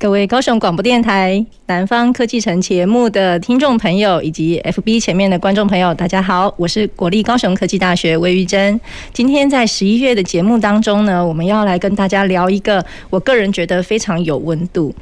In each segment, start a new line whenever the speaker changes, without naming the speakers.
各位高雄广播电台南方科技城节目的听众朋友，以及 FB 前面的观众朋友，大家好，我是国立高雄科技大学魏玉珍。今天在十一月的节目当中呢，我们要来跟大家聊一个我个人觉得非常有温度，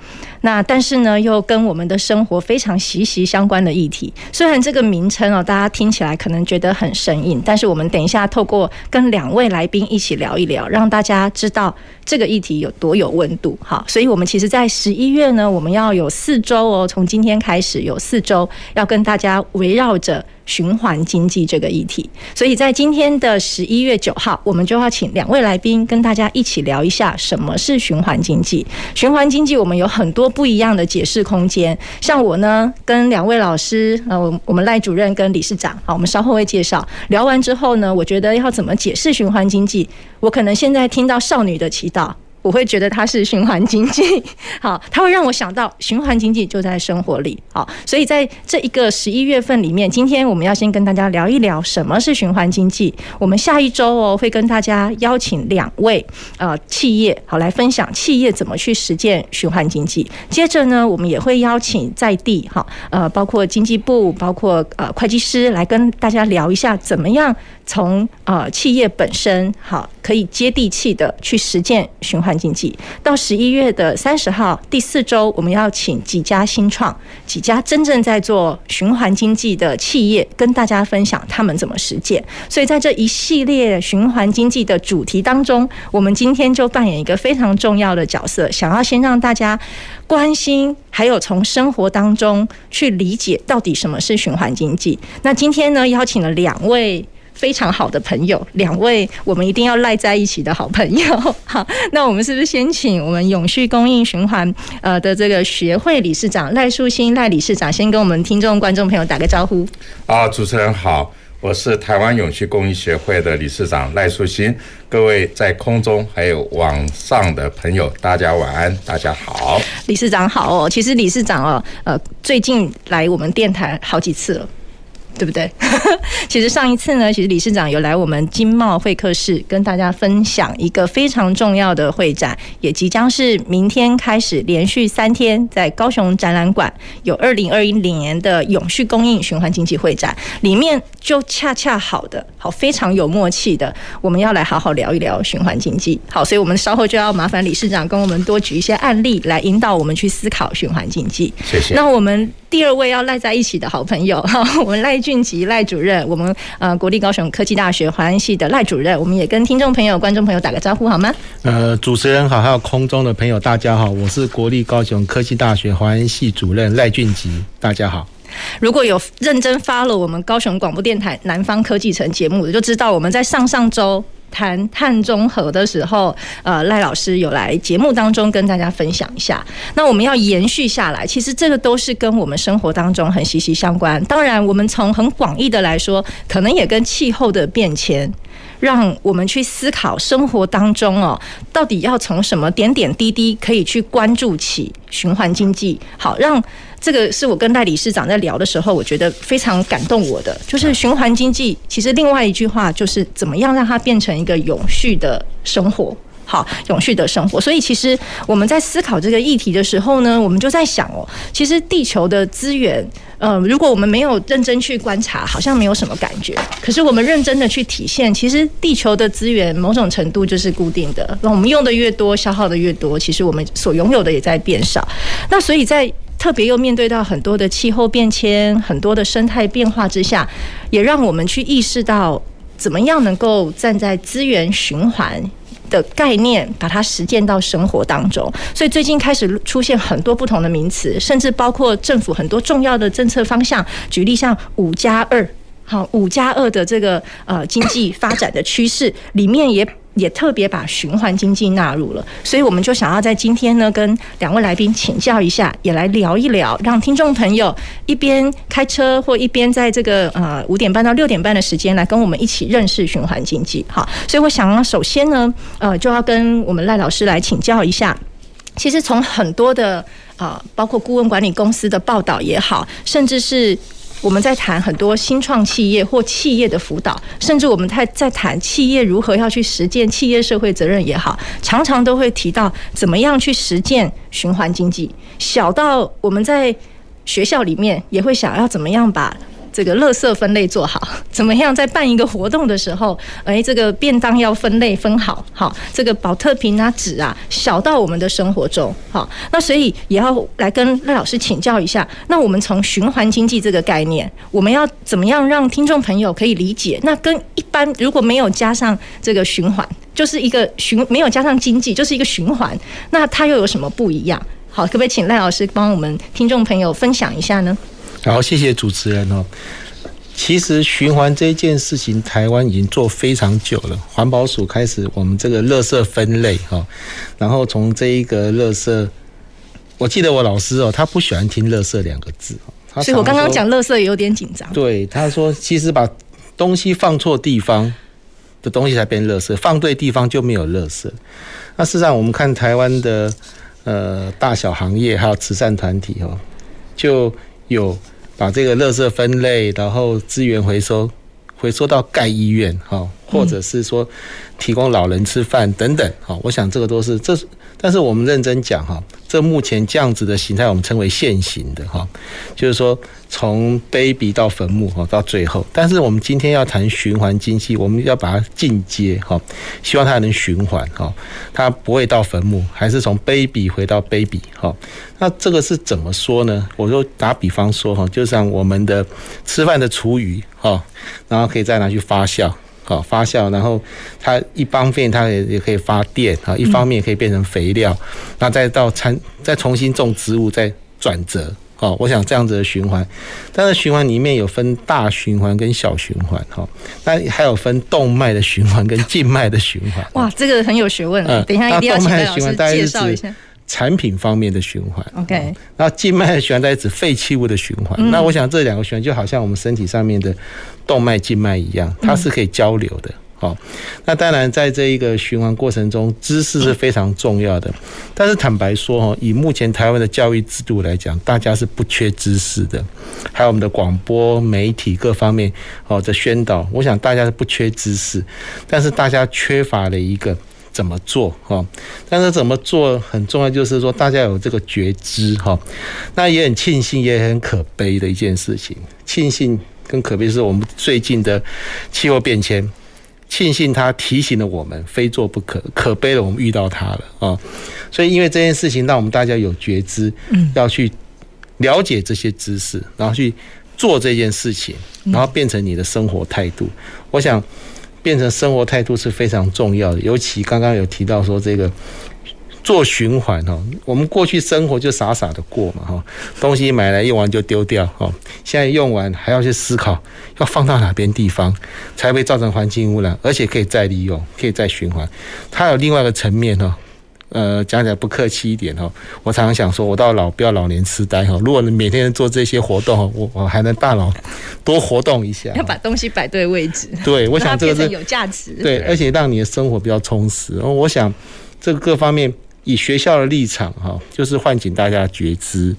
那但是呢又跟我们的生活非常息息相关的议题。虽然这个名称哦，大家听起来可能觉得很生硬，但是我们等一下透过跟两位来宾一起聊一聊，让大家知道这个议题有多有温度。好，所以我们其实在十一月呢，我们要有四周哦，从今天开始有四周要跟大家围绕着循环经济这个议题。所以在今天的十一月九号，我们就要请两位来宾跟大家一起聊一下什么是循环经济。循环经济我们有很多不一样的解释空间。像我呢，跟两位老师，呃，我们赖主任跟理事长，好，我们稍后会介绍。聊完之后呢，我觉得要怎么解释循环经济，我可能现在听到少女的祈祷。我会觉得它是循环经济，好，它会让我想到循环经济就在生活里，好，所以在这一个十一月份里面，今天我们要先跟大家聊一聊什么是循环经济。我们下一周哦会跟大家邀请两位呃企业，好，来分享企业怎么去实践循环经济。接着呢，我们也会邀请在地哈呃包括经济部，包括呃会计师来跟大家聊一下怎么样从呃企业本身好可以接地气的去实践循环经济。到十一月的三十号，第四周，我们要请几家新创、几家真正在做循环经济的企业，跟大家分享他们怎么实践。所以在这一系列循环经济的主题当中，我们今天就扮演一个非常重要的角色，想要先让大家关心，还有从生活当中去理解到底什么是循环经济。那今天呢，邀请了两位。非常好的朋友，两位我们一定要赖在一起的好朋友。好，那我们是不是先请我们永续供应循环呃的这个学会理事长赖树新赖理事长先跟我们听众观众朋友打个招呼。
啊，主持人好，我是台湾永续供应协会的理事长赖树新。各位在空中还有网上的朋友，大家晚安，大家好。
理事长好哦，其实理事长哦，呃，最近来我们电台好几次了。对不对？其实上一次呢，其实理事长有来我们经贸会客室跟大家分享一个非常重要的会展，也即将是明天开始连续三天在高雄展览馆有二零二一年的永续供应循环经济会展，里面就恰恰好的好非常有默契的，我们要来好好聊一聊循环经济。好，所以我们稍后就要麻烦理事长跟我们多举一些案例来引导我们去思考循环经济。
谢谢。
那我们。第二位要赖在一起的好朋友哈，我们赖俊吉赖主任，我们呃国立高雄科技大学环安系的赖主任，我们也跟听众朋友、观众朋友打个招呼好吗？
呃，主持人好，还有空中的朋友大家好，我是国立高雄科技大学环安系主任赖俊吉，大家好。
如果有认真 follow 我们高雄广播电台南方科技城节目的，就知道我们在上上周。谈碳中和的时候，呃，赖老师有来节目当中跟大家分享一下。那我们要延续下来，其实这个都是跟我们生活当中很息息相关。当然，我们从很广义的来说，可能也跟气候的变迁，让我们去思考生活当中哦，到底要从什么点点滴滴可以去关注起循环经济，好让。这个是我跟赖理事长在聊的时候，我觉得非常感动我的，就是循环经济。其实另外一句话就是怎么样让它变成一个永续的生活，好，永续的生活。所以其实我们在思考这个议题的时候呢，我们就在想哦，其实地球的资源，呃，如果我们没有认真去观察，好像没有什么感觉。可是我们认真的去体现，其实地球的资源某种程度就是固定的。那我们用的越多，消耗的越多，其实我们所拥有的也在变少。那所以在特别又面对到很多的气候变迁、很多的生态变化之下，也让我们去意识到怎么样能够站在资源循环的概念，把它实践到生活当中。所以最近开始出现很多不同的名词，甚至包括政府很多重要的政策方向，举例像五加二，好，五加二的这个呃经济发展的趋势里面也。也特别把循环经济纳入了，所以我们就想要在今天呢，跟两位来宾请教一下，也来聊一聊，让听众朋友一边开车或一边在这个呃五点半到六点半的时间来跟我们一起认识循环经济。好，所以我想要首先呢，呃，就要跟我们赖老师来请教一下，其实从很多的啊、包括顾问管理公司的报道也好，甚至是。我们在谈很多新创企业或企业的辅导，甚至我们在在谈企业如何要去实践企业社会责任也好，常常都会提到怎么样去实践循环经济。小到我们在学校里面也会想要怎么样把。这个垃圾分类做好，怎么样？在办一个活动的时候，哎，这个便当要分类分好，好，这个宝特瓶啊、纸啊，小到我们的生活中，好，那所以也要来跟赖老师请教一下。那我们从循环经济这个概念，我们要怎么样让听众朋友可以理解？那跟一般如果没有加上这个循环，就是一个循，没有加上经济，就是一个循环，那它又有什么不一样？好，可不可以请赖老师帮我们听众朋友分享一下呢？
好，谢谢主持人哦。其实循环这件事情，台湾已经做非常久了。环保署开始我们这个垃圾分类哈，然后从这一个垃圾，我记得我老师哦，他不喜欢听“垃圾”两个字，
所以我刚刚讲“垃圾”也有点紧张。
对，他说其实把东西放错地方的东西才变垃圾，放对地方就没有垃圾。那事实上，我们看台湾的呃大小行业还有慈善团体哦，就有。把这个垃圾分类，然后资源回收，回收到盖医院，哈，或者是说提供老人吃饭等等，哈，我想这个都是这是。但是我们认真讲哈，这目前这样子的形态，我们称为现行的哈，就是说从 baby 到坟墓哈，到最后。但是我们今天要谈循环经济，我们要把它进阶哈，希望它能循环哈，它不会到坟墓，还是从 baby 回到 baby 哈。那这个是怎么说呢？我就打比方说哈，就像我们的吃饭的厨余哈，然后可以再拿去发酵。好发酵，然后它一方面它也也可以发电啊，一方面也可以变成肥料，那再到餐再重新种植物再转折，好，我想这样子的循环，但是循环里面有分大循环跟小循环哈，那还有分动脉的循环跟静脉的循环。
哇，这个很有学问，嗯，等一下一定要请赖老师介绍一下。
产品方面的循环
，OK，
那静脉的循环在指废弃物的循环。那我想这两个循环就好像我们身体上面的动脉、静脉一样，它是可以交流的。好，那当然在这一个循环过程中，知识是非常重要的。但是坦白说哈，以目前台湾的教育制度来讲，大家是不缺知识的，还有我们的广播媒体各方面哦的宣导，我想大家是不缺知识，但是大家缺乏了一个。怎么做哈？但是怎么做很重要，就是说大家有这个觉知哈。那也很庆幸，也很可悲的一件事情。庆幸跟可悲是我们最近的气候变迁。庆幸它提醒了我们非做不可，可悲了我们遇到它了啊。所以因为这件事情，让我们大家有觉知，要去了解这些知识，然后去做这件事情，然后变成你的生活态度。我想。变成生活态度是非常重要的，尤其刚刚有提到说这个做循环哈，我们过去生活就傻傻的过嘛哈，东西买来用完就丢掉哈，现在用完还要去思考要放到哪边地方才会造成环境污染，而且可以再利用，可以再循环。它有另外一个层面哈。呃，讲起来不客气一点哈，我常常想说，我到老不要老年痴呆哈。如果你每天做这些活动，我我还能大脑多活动一下，
要把东西摆对位置。
对，我想这个是
有价值。
对，而且让你的生活比较充实。然后我想，这个各方面以学校的立场哈，就是唤醒大家的觉知，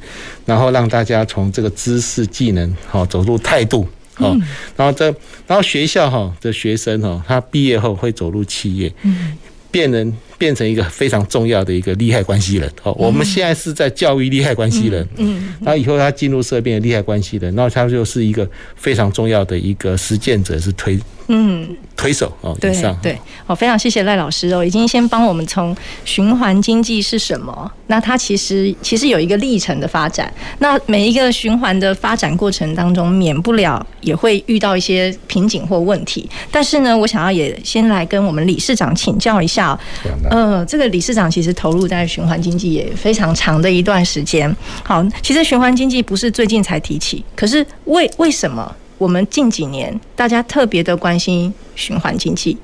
然后让大家从这个知识、技能哈走入态度哈，然后这然后学校哈的学生哈，他毕业后会走入企业，嗯，变人。变成一个非常重要的一个利害关系人哦，我们现在是在教育利害关系人，嗯，然后以后他进入社变的利害关系人，那他就是一个非常重要的一个实践者，是推。嗯，推手哦，
对对，好，非常谢谢赖老师哦，已经先帮我们从循环经济是什么，那它其实其实有一个历程的发展，那每一个循环的发展过程当中，免不了也会遇到一些瓶颈或问题，但是呢，我想要也先来跟我们理事长请教一下，呃，这个理事长其实投入在循环经济也非常长的一段时间，好，其实循环经济不是最近才提起，可是为为什么？我们近几年大家特别的关心循环经济，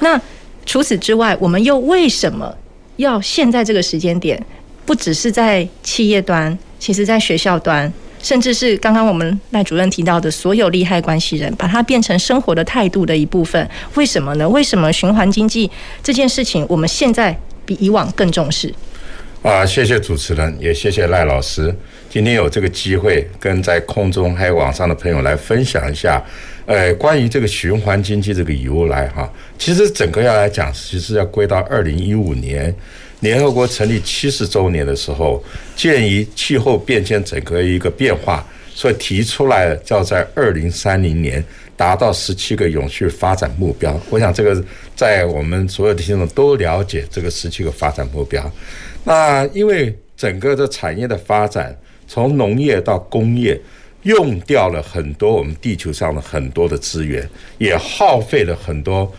那除此之外，我们又为什么要现在这个时间点？不只是在企业端，其实在学校端，甚至是刚刚我们赖主任提到的所有利害关系人，把它变成生活的态度的一部分。为什么呢？为什么循环经济这件事情，我们现在比以往更重视？
啊，谢谢主持人，也谢谢赖老师，今天有这个机会跟在空中还有网上的朋友来分享一下，呃，关于这个循环经济这个由来哈。其实整个要来讲，其实要归到二零一五年。联合国成立七十周年的时候，鉴于气候变迁整个一个变化，所以提出来要，在二零三零年达到十七个永续发展目标。我想这个在我们所有的听众都了解这个十七个发展目标。那因为整个的产业的发展，从农业到工业，用掉了很多我们地球上的很多的资源，也耗费了很多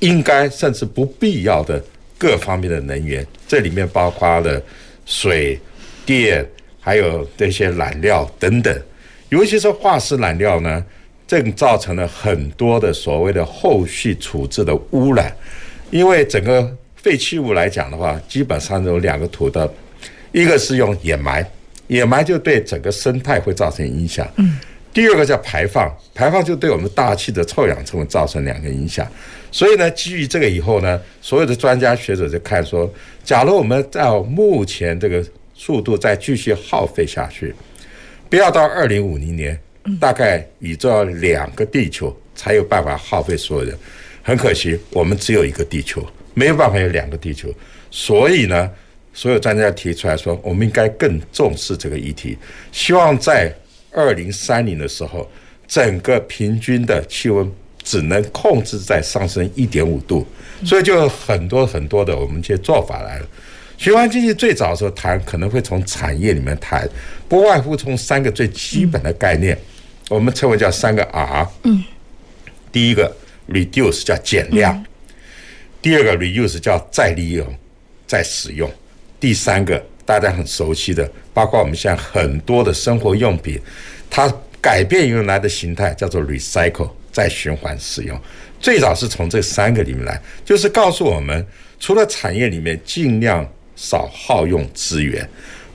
应该甚至不必要的。各方面的能源，这里面包括了水电，还有这些燃料等等。尤其是化石燃料呢，正造成了很多的所谓的后续处置的污染。因为整个废弃物来讲的话，基本上有两个途道，一个是用掩埋，掩埋就对整个生态会造成影响。嗯。第二个叫排放，排放就对我们大气的臭氧层会造成两个影响。所以呢，基于这个以后呢，所有的专家学者就看说，假如我们照目前这个速度再继续耗费下去，不要到二零五零年，大概宇宙要两个地球才有办法耗费所有人。很可惜，我们只有一个地球，没有办法有两个地球。所以呢，所有专家提出来说，我们应该更重视这个议题，希望在二零三零的时候，整个平均的气温。只能控制在上升一点五度，所以就很多很多的我们这些做法来了。循环经济最早的时候谈可能会从产业里面谈，不外乎从三个最基本的概念，我们称为叫三个 R。嗯。第一个 reduce 叫减量，第二个 reuse 叫再利用、再使用，第三个大家很熟悉的，包括我们现在很多的生活用品，它改变原来的形态，叫做 recycle。再循环使用，最早是从这三个里面来，就是告诉我们，除了产业里面尽量少耗用资源，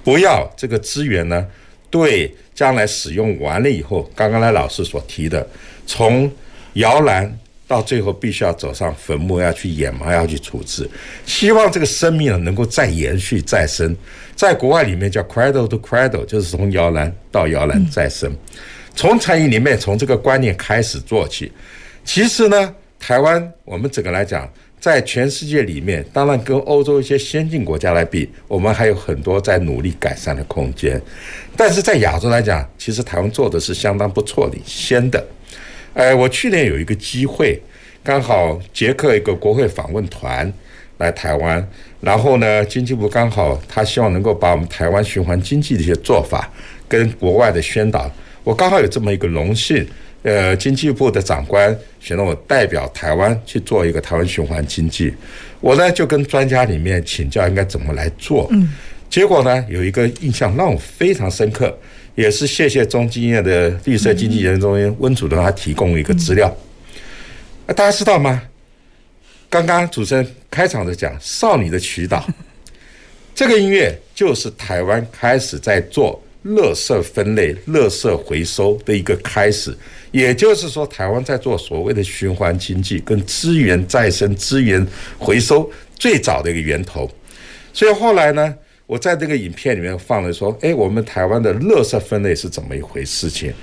不要这个资源呢，对将来使用完了以后，刚刚来老师所提的，从摇篮到最后必须要走上坟墓，要去掩埋，要去处置，希望这个生命能够再延续再生，在国外里面叫 cradle to cradle，就是从摇篮到摇篮再生。从产业里面，从这个观念开始做起。其实呢，台湾我们整个来讲，在全世界里面，当然跟欧洲一些先进国家来比，我们还有很多在努力改善的空间。但是在亚洲来讲，其实台湾做的是相当不错领先的。呃，我去年有一个机会，刚好捷克一个国会访问团来台湾，然后呢，经济部刚好他希望能够把我们台湾循环经济的一些做法跟国外的宣导。我刚好有这么一个荣幸，呃，经济部的长官选了我代表台湾去做一个台湾循环经济，我呢就跟专家里面请教应该怎么来做。嗯，结果呢有一个印象让我非常深刻，也是谢谢中经院的绿色经济研究中心温主任他提供一个资料。啊，大家知道吗？刚刚主持人开场的讲《少女的祈祷》，这个音乐就是台湾开始在做。垃圾分类、垃圾回收的一个开始，也就是说，台湾在做所谓的循环经济跟资源再生、资源回收最早的一个源头。所以后来呢，我在这个影片里面放了说，哎，我们台湾的垃圾分类是怎么一回事情？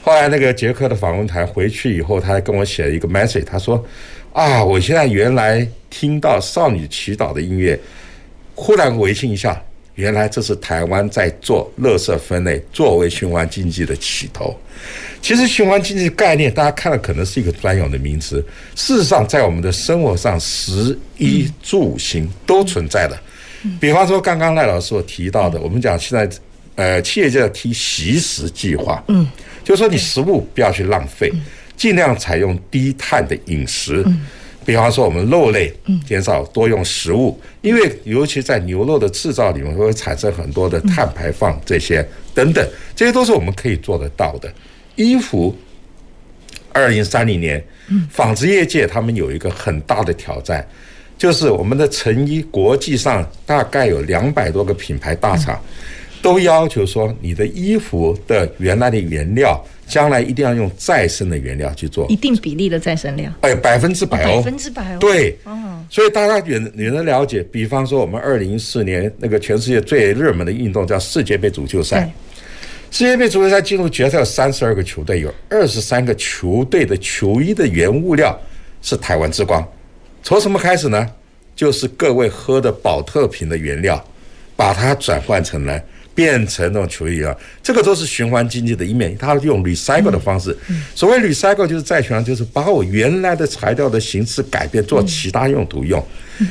后来那个捷克的访问团回去以后，他还跟我写了一个 message，他说：啊，我现在原来听到少女祈祷的音乐，忽然微信一下。原来这是台湾在做垃圾分类，作为循环经济的起头。其实循环经济概念，大家看了可能是一个专有的名词，事实上在我们的生活上，食衣住行都存在的。比方说，刚刚赖老师所提到的，我们讲现在呃，企业就要提惜食计划，嗯，就是说你食物不要去浪费，尽量采用低碳的饮食。比方说，我们肉类减少多用食物，因为尤其在牛肉的制造里面会产生很多的碳排放，这些等等，这些都是我们可以做得到的。衣服二零三零年，纺织业界他们有一个很大的挑战，就是我们的成衣国际上大概有两百多个品牌大厂，都要求说你的衣服的原来的原料，将来一定要用再生的原料去做，
一定比例的再生料，
哎，百分之百哦，
百分之百哦，
对，所以大家也也能了解，比方说我们二零一四年那个全世界最热门的运动叫世界杯足球赛。世界杯足球赛进入决赛有三十二个球队，有二十三个球队的球衣的原物料是台湾之光。从什么开始呢？就是各位喝的保特瓶的原料，把它转换成了变成那种球衣啊。这个都是循环经济的一面，它用 recycle 的方式。所谓 recycle 就是再循环，就是把我原来的材料的形式改变，做其他用途用。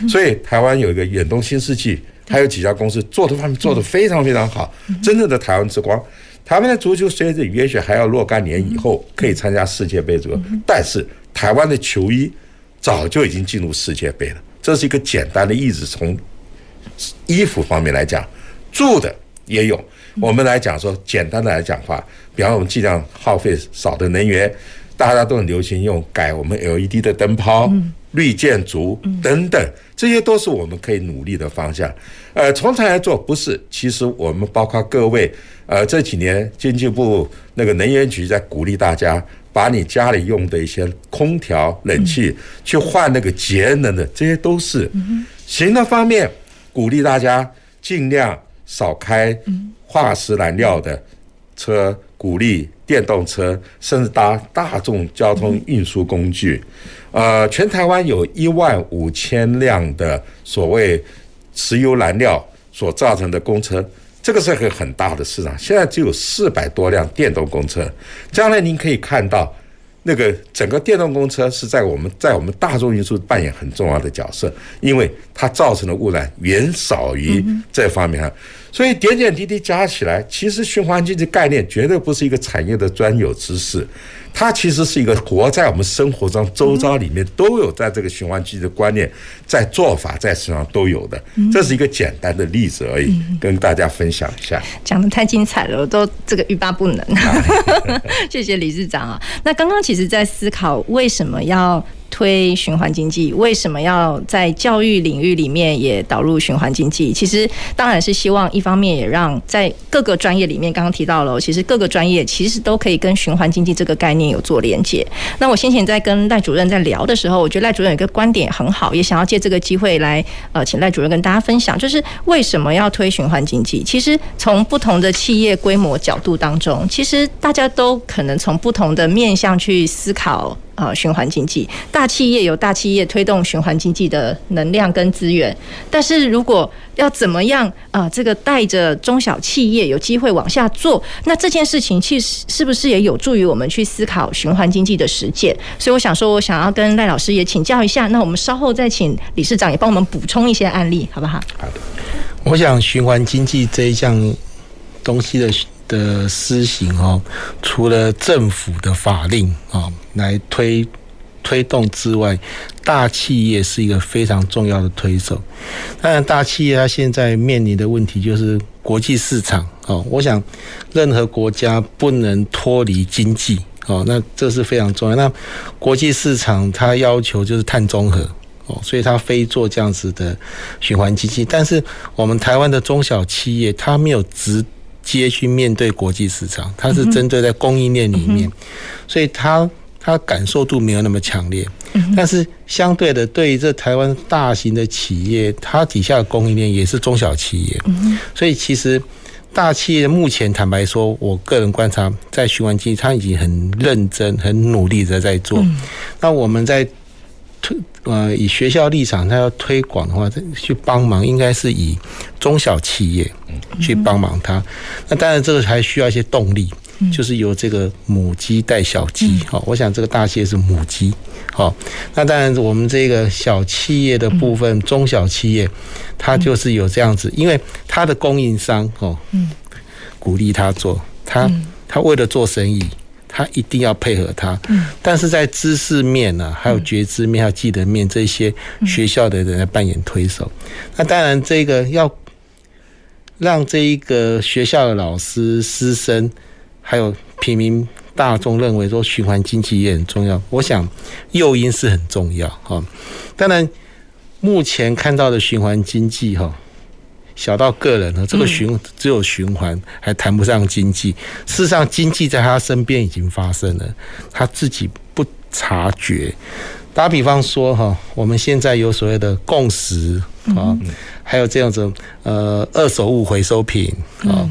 所以台湾有一个远东新世纪，还有几家公司做的方面做的非常非常好，真正的台湾之光。台湾的足球随着也许还要若干年以后可以参加世界杯足球，但是台湾的球衣早就已经进入世界杯了。这是一个简单的例子，从衣服方面来讲，住的也有。我们来讲说，简单的来讲话，比方我们尽量耗费少的能源，大家都很流行用改我们 LED 的灯泡、绿建筑等等，这些都是我们可以努力的方向。呃，从才来做不是，其实我们包括各位。呃，这几年经济部那个能源局在鼓励大家，把你家里用的一些空调、冷气去换那个节能的，这些都是。行的方面，鼓励大家尽量少开化石燃料的车，鼓励电动车，甚至搭大众交通运输工具。呃，全台湾有一万五千辆的所谓石油燃料所造成的公车。这个是个很大的市场，现在只有四百多辆电动公车。将来您可以看到，那个整个电动公车是在我们在我们大众运输扮演很重要的角色，因为它造成的污染远少于这方面。所以点点滴滴加起来，其实循环经济概念绝对不是一个产业的专有知识。它其实是一个活在我们生活中周遭里面都有在这个循环经济的观念，在做法在身上都有的，这是一个简单的例子而已，跟大家分享一下。
讲的太精彩了，我都这个欲罢不能。谢谢理事长啊。那刚刚其实在思考为什么要。推循环经济，为什么要在教育领域里面也导入循环经济？其实当然是希望一方面也让在各个专业里面，刚刚提到了，其实各个专业其实都可以跟循环经济这个概念有做连接。那我先前在跟赖主任在聊的时候，我觉得赖主任有一个观点很好，也想要借这个机会来呃，请赖主任跟大家分享，就是为什么要推循环经济？其实从不同的企业规模角度当中，其实大家都可能从不同的面向去思考。啊，循环经济，大企业有大企业推动循环经济的能量跟资源，但是如果要怎么样啊，这个带着中小企业有机会往下做，那这件事情其实是不是也有助于我们去思考循环经济的实践？所以我想说，我想要跟赖老师也请教一下，那我们稍后再请理事长也帮我们补充一些案例，好不好？好的。
我想循环经济这一项东西的。的施行哦，除了政府的法令啊来推推动之外，大企业是一个非常重要的推手。当然，大企业它现在面临的问题就是国际市场哦。我想，任何国家不能脱离经济哦，那这是非常重要。那国际市场它要求就是碳中和哦，所以它非做这样子的循环经济。但是我们台湾的中小企业，它没有直。接去面对国际市场，它是针对在供应链里面，所以它它感受度没有那么强烈。但是相对的，对于这台湾大型的企业，它底下的供应链也是中小企业，所以其实大企业目前坦白说，我个人观察，在循环经济，它已经很认真、很努力的在做。那我们在。推呃，以学校立场，他要推广的话，去帮忙，应该是以中小企业去帮忙他。那当然，这个还需要一些动力，就是由这个母鸡带小鸡。好，我想这个大企业是母鸡。好，那当然，我们这个小企业的部分，中小企业，它就是有这样子，因为它的供应商哦，鼓励他做，他他为了做生意。他一定要配合他，但是在知识面呢、啊，还有觉知面、还有技能面这些学校的人来扮演推手。那当然，这个要让这一个学校的老师、师生，还有平民大众认为说循环经济也很重要。我想诱因是很重要哈。当然，目前看到的循环经济哈，小到个人呢，这个循只有循环，还谈不上经济。事实上，经济在他身边已经发生了，他自己不察觉。打比方说哈，我们现在有所谓的共识啊，还有这样子呃二手物回收品啊，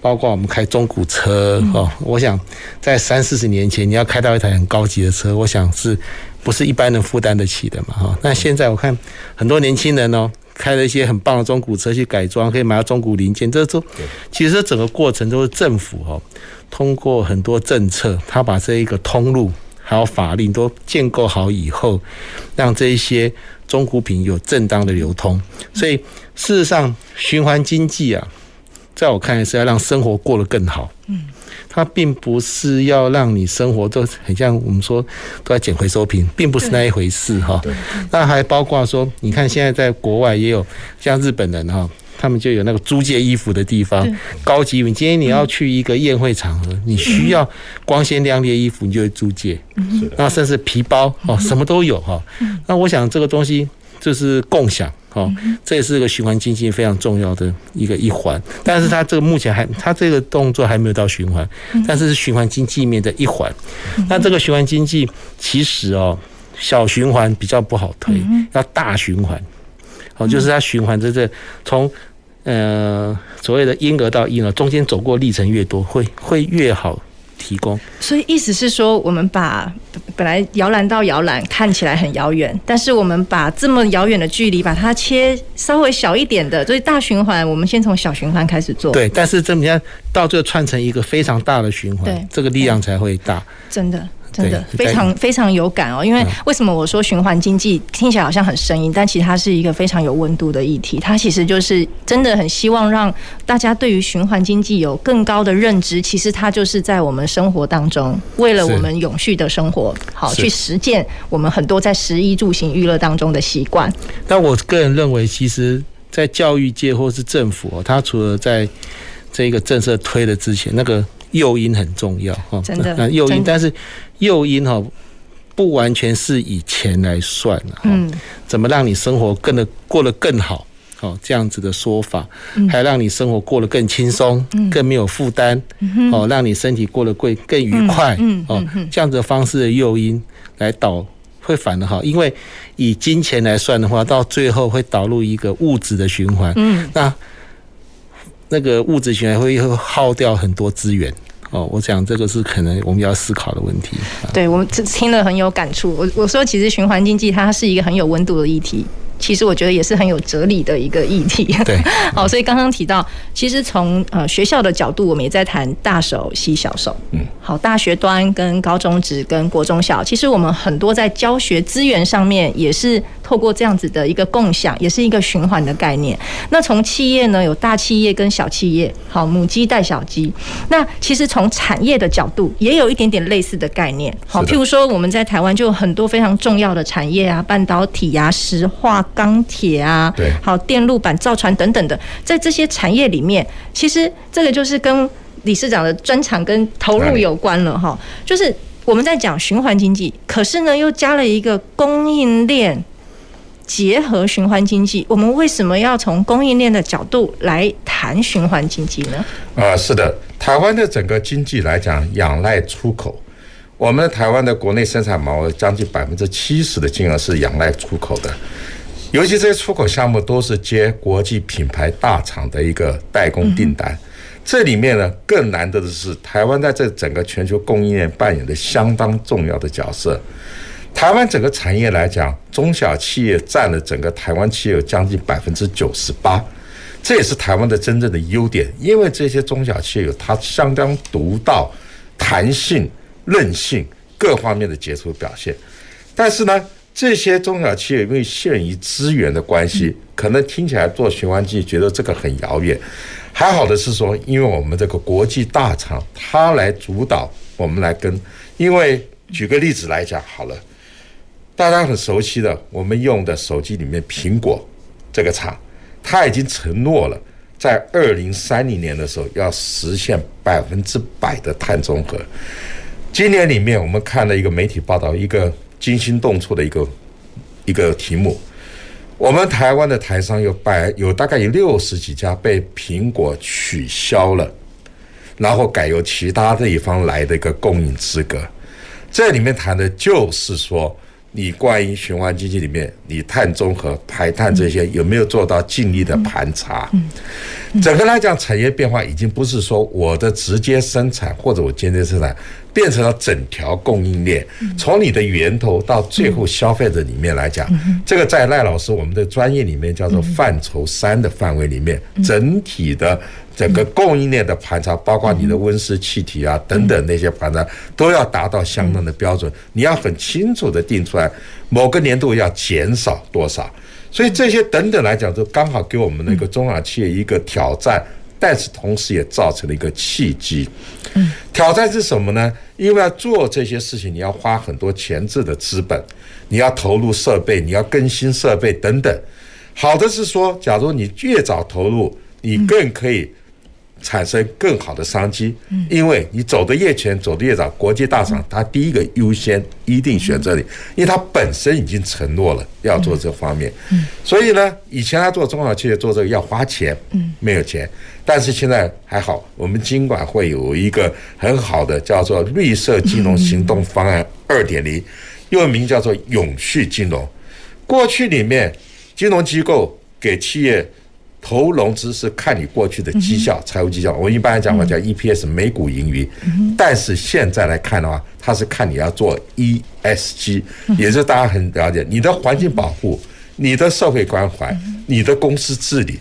包括我们开中古车哦，我想在三四十年前你要开到一台很高级的车，我想是不是一般人负担得起的嘛哈？那现在我看很多年轻人哦，开了一些很棒的中古车去改装，可以买到中古零件，这都其实整个过程都是政府哦通过很多政策，他把这一个通路。还有法令都建构好以后，让这一些中古品有正当的流通。所以事实上，循环经济啊，在我看来是要让生活过得更好。嗯，它并不是要让你生活都很像我们说都要捡回收品，并不是那一回事哈。那还包括说，你看现在在国外也有像日本人哈。他们就有那个租借衣服的地方，高级。你今天你要去一个宴会场合，你需要光鲜亮丽的衣服，你就会租借。那甚至皮包哦，什么都有哈。那我想这个东西就是共享哦，这也是个循环经济非常重要的一个一环。但是它这个目前还，它这个动作还没有到循环，但是是循环经济面的一环。那这个循环经济其实哦，小循环比较不好推，要大循环。哦，就是它循环在这从。呃，所谓的婴儿到婴儿中间走过历程越多，会会越好提供。
所以意思是说，我们把本来摇篮到摇篮看起来很遥远，但是我们把这么遥远的距离把它切稍微小一点的，所以大循环，我们先从小循环开始做。
对，但是这么样到最后串成一个非常大的循环，对，这个力量才会大。
真的。真的非常非常有感哦，因为为什么我说循环经济听起来好像很生硬，但其实它是一个非常有温度的议题。它其实就是真的很希望让大家对于循环经济有更高的认知。其实它就是在我们生活当中，为了我们永续的生活，好去实践我们很多在食衣住行娱乐当中的习惯。
但我个人认为，其实，在教育界或是政府，它除了在这个政策推的之前，那个。诱因很重要哈，
真
诱因，但是诱因哈不完全是以钱来算的哈。怎么让你生活更的过得更好？哦，这样子的说法，还让你生活过得更轻松，更没有负担。哦，让你身体过得更更愉快。哦，这样子的方式的诱因来导会反的哈，因为以金钱来算的话，到最后会导入一个物质的循环。嗯，那。那个物质循环会耗掉很多资源哦，我想这个是可能我们要思考的问题。
对，我们听了很有感触。我我说，其实循环经济它是一个很有温度的议题。其实我觉得也是很有哲理的一个议题。
对，
好，所以刚刚提到，其实从呃学校的角度，我们也在谈大手吸小手。嗯，好，大学端跟高中职跟国中小，其实我们很多在教学资源上面也是透过这样子的一个共享，也是一个循环的概念。那从企业呢，有大企业跟小企业，好，母鸡带小鸡。那其实从产业的角度，也有一点点类似的概念。好，譬如说我们在台湾就有很多非常重要的产业啊，半导体啊，石化。钢铁啊，对，好，电路板、造船等等的，在这些产业里面，其实这个就是跟理事长的专长跟投入有关了哈。就是我们在讲循环经济，可是呢又加了一个供应链结合循环经济。我们为什么要从供应链的角度来谈循环经济呢？
啊，是的，台湾的整个经济来讲，仰赖出口。我们台湾的国内生产毛额将近百分之七十的金额是仰赖出口的。尤其这些出口项目都是接国际品牌大厂的一个代工订单，这里面呢更难得的是，台湾在这整个全球供应链扮演的相当重要的角色。台湾整个产业来讲，中小企业占了整个台湾企业将近百分之九十八，这也是台湾的真正的优点，因为这些中小企业有它相当独到、弹性、韧性各方面的杰出表现，但是呢。这些中小企业因为限于资源的关系，可能听起来做循环经济觉得这个很遥远。还好的是说，因为我们这个国际大厂，它来主导，我们来跟。因为举个例子来讲好了，大家很熟悉的，我们用的手机里面，苹果这个厂，它已经承诺了，在二零三零年的时候要实现百分之百的碳中和。今年里面，我们看了一个媒体报道，一个惊心动魄的一个一个题目。我们台湾的台商有百有大概有六十几家被苹果取消了，然后改由其他地方来的一个供应资格。这里面谈的就是说。你关于循环经济里面，你碳中和、排碳这些有没有做到尽力的盘查？整个来讲，产业变化已经不是说我的直接生产或者我间接生产，变成了整条供应链，从你的源头到最后消费者里面来讲，这个在赖老师我们的专业里面叫做范畴三的范围里面，整体的。整个供应链的盘查，包括你的温室气体啊等等那些盘查，都要达到相当的标准。你要很清楚的定出来，某个年度要减少多少。所以这些等等来讲，都刚好给我们那个中小企业一个挑战，但是同时也造成了一个契机。挑战是什么呢？因为要做这些事情，你要花很多前置的资本，你要投入设备，你要更新设备等等。好的是说，假如你越早投入，你更可以。产生更好的商机，因为你走得越前，走得越早，国际大厂它第一个优先一定选择你，因为它本身已经承诺了要做这方面。所以呢，以前他做中小企业做这个要花钱，没有钱，但是现在还好，我们金管会有一个很好的叫做绿色金融行动方案二点零，又名叫做永续金融。过去里面金融机构给企业。投融资是看你过去的绩效，财务绩效。我一般来讲我叫 EPS 每股盈余，但是现在来看的话，它是看你要做 ESG，也是大家很了解你的环境保护、你的社会关怀、你的公司治理，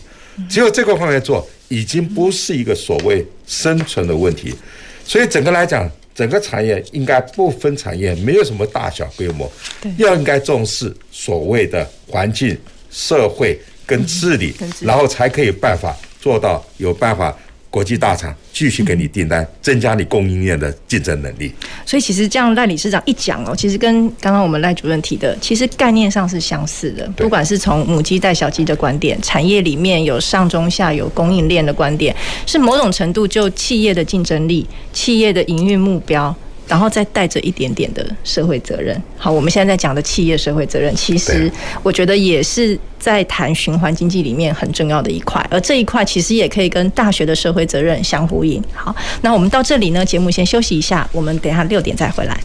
只有这个方面做，已经不是一个所谓生存的问题。所以整个来讲，整个产业应该不分产业，没有什么大小规模，要应该重视所谓的环境、社会。跟治理，然后才可以办法做到有办法，国际大厂继续给你订单，增加你供应链的竞争能力。
所以其实这样赖理事长一讲哦，其实跟刚刚我们赖主任提的，其实概念上是相似的。不管是从母鸡带小鸡的观点，产业里面有上中下游供应链的观点，是某种程度就企业的竞争力、企业的营运目标。然后再带着一点点的社会责任。好，我们现在在讲的企业社会责任，其实我觉得也是在谈循环经济里面很重要的一块。而这一块其实也可以跟大学的社会责任相呼应。好，那我们到这里呢，节目先休息一下，我们等一下六点再回来。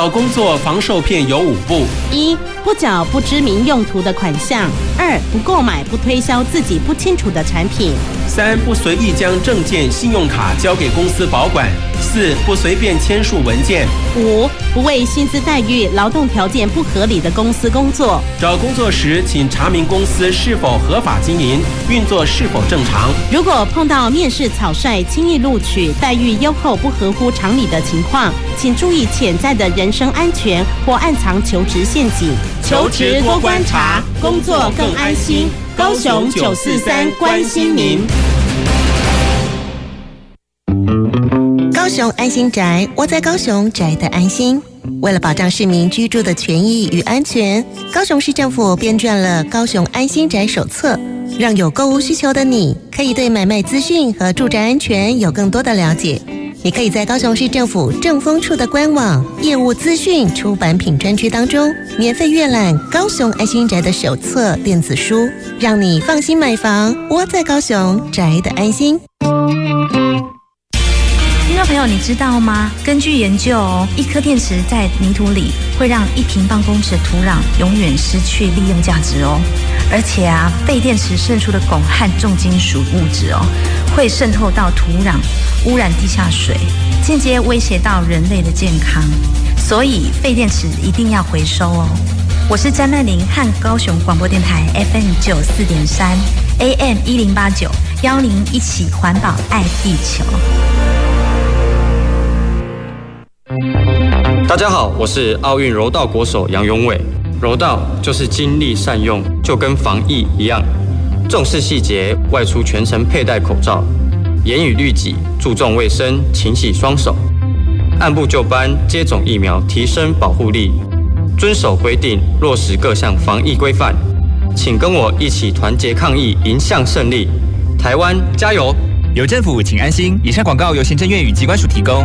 找工作防受骗有五步：
一、不缴不知名用途的款项；二、不购买不推销自己不清楚的产品；
三、不随意将证件、信用卡交给公司保管；四、不随便签署文件；
五、不为薪资待遇、劳动条件不合理的公司工作。
找工作时，请查明公司是否合法经营，运作是否正常。
如果碰到面试草率、轻易录取、待遇优厚不合乎常理的情况，请注意潜在的人身安全或暗藏求职陷阱。
求职多观察，工作更安心。高雄九四三关心您。
高雄安心宅，窝在高雄宅的安心。为了保障市民居住的权益与安全，高雄市政府编撰了《高雄安心宅手册》，让有购物需求的你可以对买卖资讯和住宅安全有更多的了解。你可以在高雄市政府政风处的官网业务资讯出版品专区当中免费阅览《高雄爱心宅的手册》电子书，让你放心买房，窝在高雄宅的安心。
听众朋友，你知道吗？根据研究哦，一颗电池在泥土里会让一平方公尺的土壤永远失去利用价值哦。而且啊，废电池渗出的汞和重金属物质哦，会渗透到土壤，污染地下水，间接威胁到人类的健康。所以废电池一定要回收哦。我是詹曼玲，和高雄广播电台 FM 九四点三 AM 一零八九，邀您一起环保爱地球。
大家好，我是奥运柔道国手杨永伟。柔道就是精力善用，就跟防疫一样，重视细节，外出全程佩戴口罩，严于律己，注重卫生，勤洗双手，按部就班接种疫苗，提升保护力，遵守规定，落实各项防疫规范。请跟我一起团结抗疫，迎向胜利。台湾加油！
有政府，请安心。以上广告由行政院与机关署提供。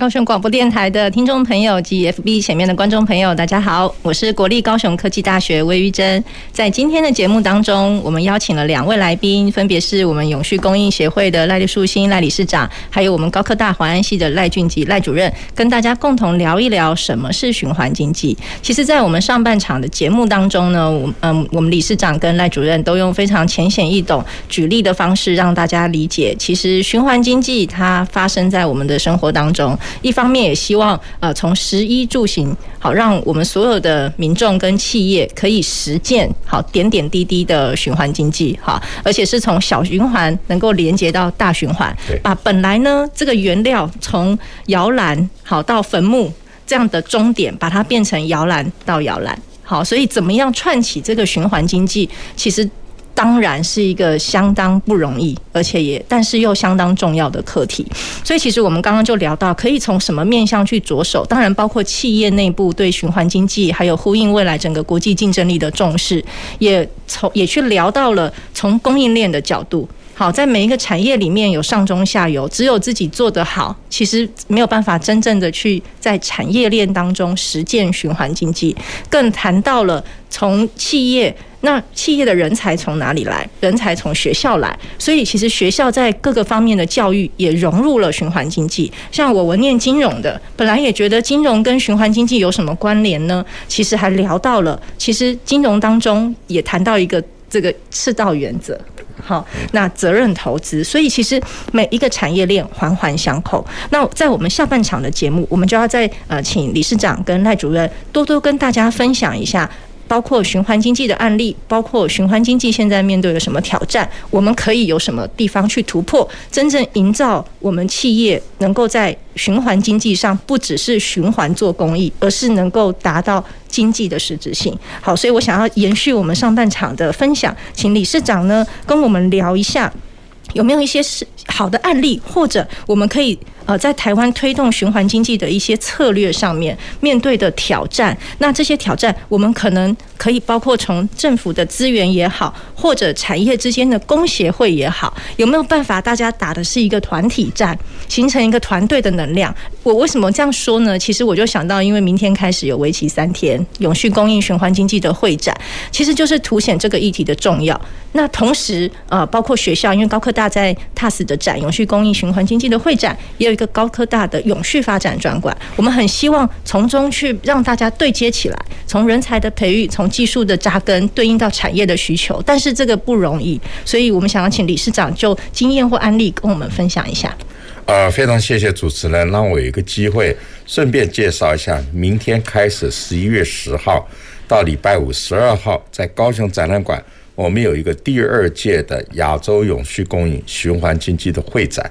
高雄广播电台的听众朋友及 FB 前面的观众朋友，大家好，我是国立高雄科技大学魏玉珍。在今天的节目当中，我们邀请了两位来宾，分别是我们永续供应协会的赖树新赖理事长，还有我们高科大环安系的赖俊吉赖主任，跟大家共同聊一聊什么是循环经济。其实，在我们上半场的节目当中呢，我嗯，我们理事长跟赖主任都用非常浅显易懂、举例的方式，让大家理解，其实循环经济它发生在我们的生活当中。一方面也希望呃从食衣住行好，让我们所有的民众跟企业可以实践好点点滴滴的循环经济哈，而且是从小循环能够连接到大循环，把本来呢这个原料从摇篮好到坟墓这样的终点，把它变成摇篮到摇篮好，所以怎么样串起这个循环经济，其实。当然是一个相当不容易，而且也但是又相当重要的课题。所以其实我们刚刚就聊到，可以从什么面向去着手？当然包括企业内部对循环经济，还有呼应未来整个国际竞争力的重视，也从也去聊到了从供应链的角度。好，在每一个产业里面有上中下游，只有自己做得好，其实没有办法真正的去在产业链当中实践循环经济。更谈到了从企业，那企业的人才从哪里来？人才从学校来，所以其实学校在各个方面的教育也融入了循环经济。像我，我念金融的，本来也觉得金融跟循环经济有什么关联呢？其实还聊到了，其实金融当中也谈到一个这个赤道原则。好，那责任投资，所以其实每一个产业链环环相扣。那在我们下半场的节目，我们就要再呃，请理事长跟赖主任多多跟大家分享一下。包括循环经济的案例，包括循环经济现在面对了什么挑战，我们可以有什么地方去突破，真正营造我们企业能够在循环经济上不只是循环做公益，而是能够达到经济的实质性。好，所以我想要延续我们上半场的分享，请理事长呢跟我们聊一下，有没有一些是好的案例，或者我们可以。呃，在台湾推动循环经济的一些策略上面，面对的挑战，那这些挑战，我们可能可以包括从政府的资源也好，或者产业之间的工协会也好，有没有办法大家打的是一个团体战，形成一个团队的能量？我为什么这样说呢？其实我就想到，因为明天开始有为期三天永续供应循环经济的会展，其实就是凸显这个议题的重要。那同时，呃，包括学校，因为高科大在 TAS 的展永续供应循环经济的会展也有个。高科大的永续发展专馆，我们很希望从中去让大家对接起来，从人才的培育，从技术的扎根，对应到产业的需求。但是这个不容易，所以我们想要请理事长就经验或案例跟我们分享一下。
呃，非常谢谢主持人，让我有一个机会顺便介绍一下，明天开始十一月十号到礼拜五十二号，在高雄展览馆，我们有一个第二届的亚洲永续供应循环经济的会展。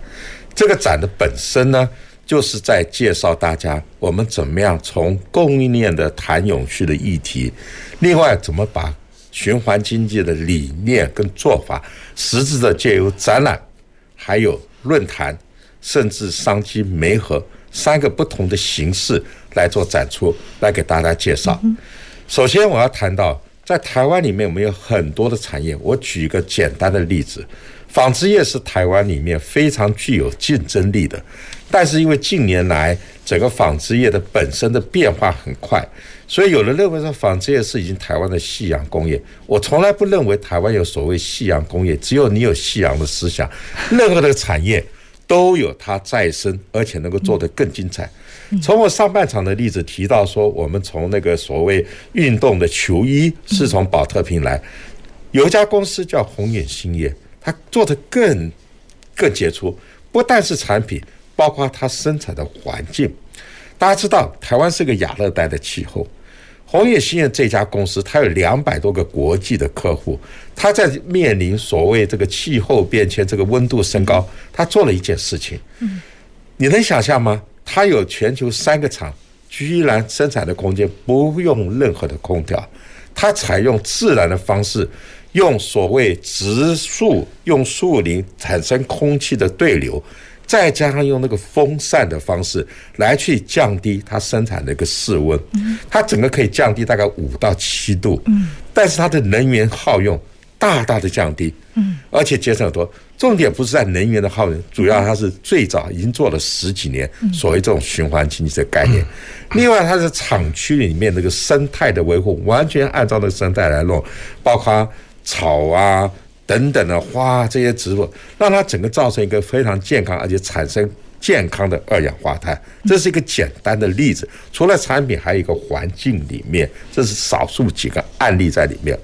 这个展的本身呢，就是在介绍大家我们怎么样从供应链的谈永续的议题，另外怎么把循环经济的理念跟做法，实质的借由展览、还有论坛，甚至商机媒合三个不同的形式来做展出，来给大家介绍。首先我要谈到，在台湾里面我们有很多的产业，我举一个简单的例子。纺织业是台湾里面非常具有竞争力的，但是因为近年来整个纺织业的本身的变化很快，所以有人认为说纺织业是已经台湾的夕阳工业，我从来不认为台湾有所谓夕阳工业，只有你有夕阳的思想，任何的产业都有它再生，而且能够做得更精彩。从我上半场的例子提到说，我们从那个所谓运动的球衣是从宝特瓶来，有一家公司叫红眼兴业，它做得更更杰出，不但是产品，包括它生产的环境。大家知道，台湾是个亚热带的气候。红叶兴业这家公司，它有两百多个国际的客户。它在面临所谓这个气候变迁、这个温度升高，它做了一件事情。你能想象吗？它有全球三个厂，居然生产的空间不用任何的空调，它采用自然的方式，用所谓植树、用树林产生空气的对流。再加上用那个风扇的方式来去降低它生产的一个室温，它整个可以降低大概五到七度，但是它的能源耗用大大的降低，而且节省很多。重点不是在能源的耗用，主要它是最早已经做了十几年所谓这种循环经济的概念。另外，它是厂区里面那个生态的维护完全按照那个生态来弄，包括草啊。等等的花这些植物，让它整个造成一个非常健康，而且产生健康的二氧化碳。这是一个简单的例子。除了产品，还有一个环境里面，这是少数几个案例在里面。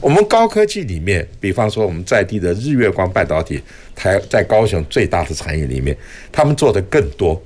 我们高科技里面，比方说我们在地的日月光半导体，台在高雄最大的产业里面，他们做的更多。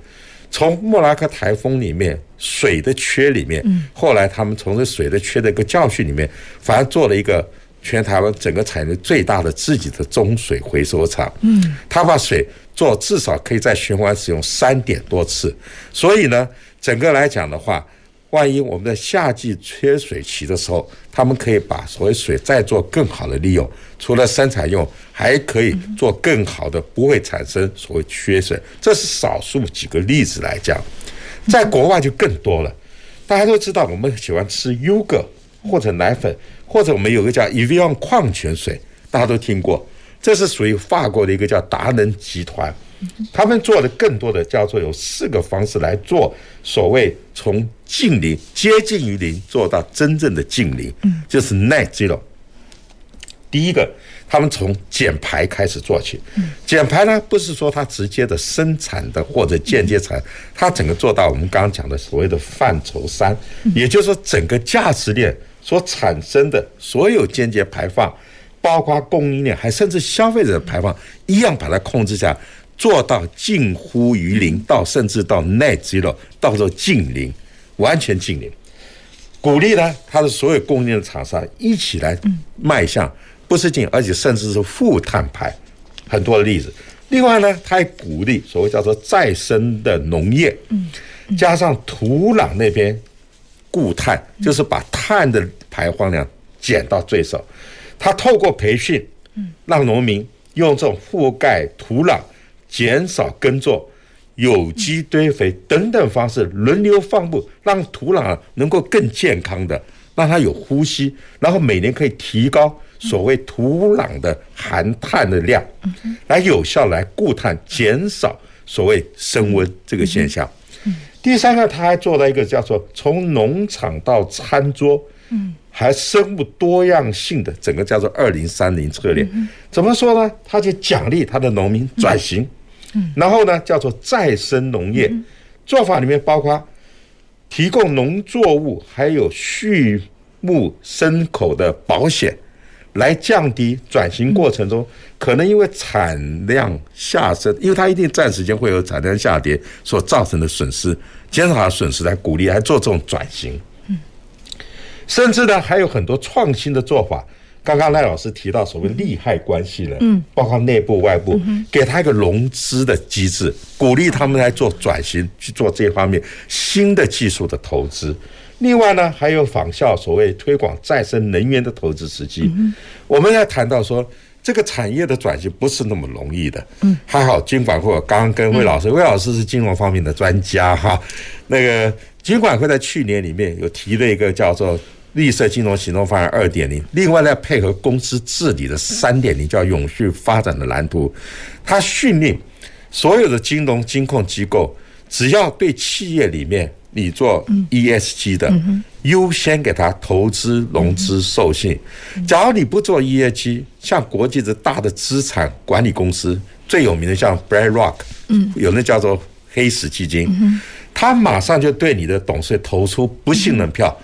从莫拉克台风里面水的缺里面，后来他们从这水的缺的一个教训里面，反而做了一个。全台湾整个产业最大的自己的中水回收厂，嗯，他把水做至少可以再循环使用三点多次，所以呢，整个来讲的话，万一我们在夏季缺水期的时候，他们可以把所谓水再做更好的利用，除了生产用，还可以做更好的，不会产生所谓缺水。这是少数几个例子来讲，在国外就更多了。大家都知道，我们喜欢吃优格或者奶粉。或者我们有个叫 Evian 矿泉水，大家都听过，这是属于法国的一个叫达能集团，他们做的更多的叫做有四个方式来做所谓从近零接近于零做到真正的近零，就是 Net Zero。第一个，他们从减排开始做起，减排呢不是说它直接的生产的或者间接产，它整个做到我们刚刚讲的所谓的范畴三，也就是说整个价值链。所产生的所有间接排放，包括供应链，还甚至消费者的排放，一样把它控制下，做到近乎于零，到甚至到 net zero，到时候近零，完全近零。鼓励呢，它的所有供应链的厂商一起来迈向，不是近，而且甚至是负碳排，很多的例子。另外呢，它还鼓励所谓叫做再生的农业，加上土壤那边。固碳就是把碳的排放量减到最少。他透过培训，让农民用这种覆盖土壤、减少耕作、有机堆肥等等方式轮流放牧，让土壤能够更健康的，让它有呼吸，然后每年可以提高所谓土壤的含碳的量，来有效来固碳，减少所谓升温这个现象。第三个，他还做了一个叫做从农场到餐桌，嗯，还生物多样性的整个叫做二零三零策略。怎么说呢？他就奖励他的农民转型，嗯，然后呢叫做再生农业，做法里面包括提供农作物还有畜牧牲口的保险。来降低转型过程中可能因为产量下升，因为它一定暂时间会有产量下跌所造成的损失，减少它损失来鼓励来做这种转型。甚至呢还有很多创新的做法。刚刚赖老师提到所谓利害关系人，嗯，包括内部外部，给他一个融资的机制，鼓励他们来做转型，去做这方面新的技术的投资。另外呢，还有仿效所谓推广再生能源的投资时机。嗯、我们要谈到说，这个产业的转型不是那么容易的。嗯，还好金管会刚刚跟魏老师，魏、嗯、老师是金融方面的专家哈。那个金管会在去年里面有提了一个叫做绿色金融行动方案二点零，另外呢配合公司治理的三点零，叫永续发展的蓝图。它训练所有的金融金控机构，只要对企业里面。你做 ESG 的，优先给他投资、融资、授信。假如你不做 ESG，像国际的大的资产管理公司最有名的，像 BlackRock，有那叫做黑石基金，他马上就对你的董事投出不信任票。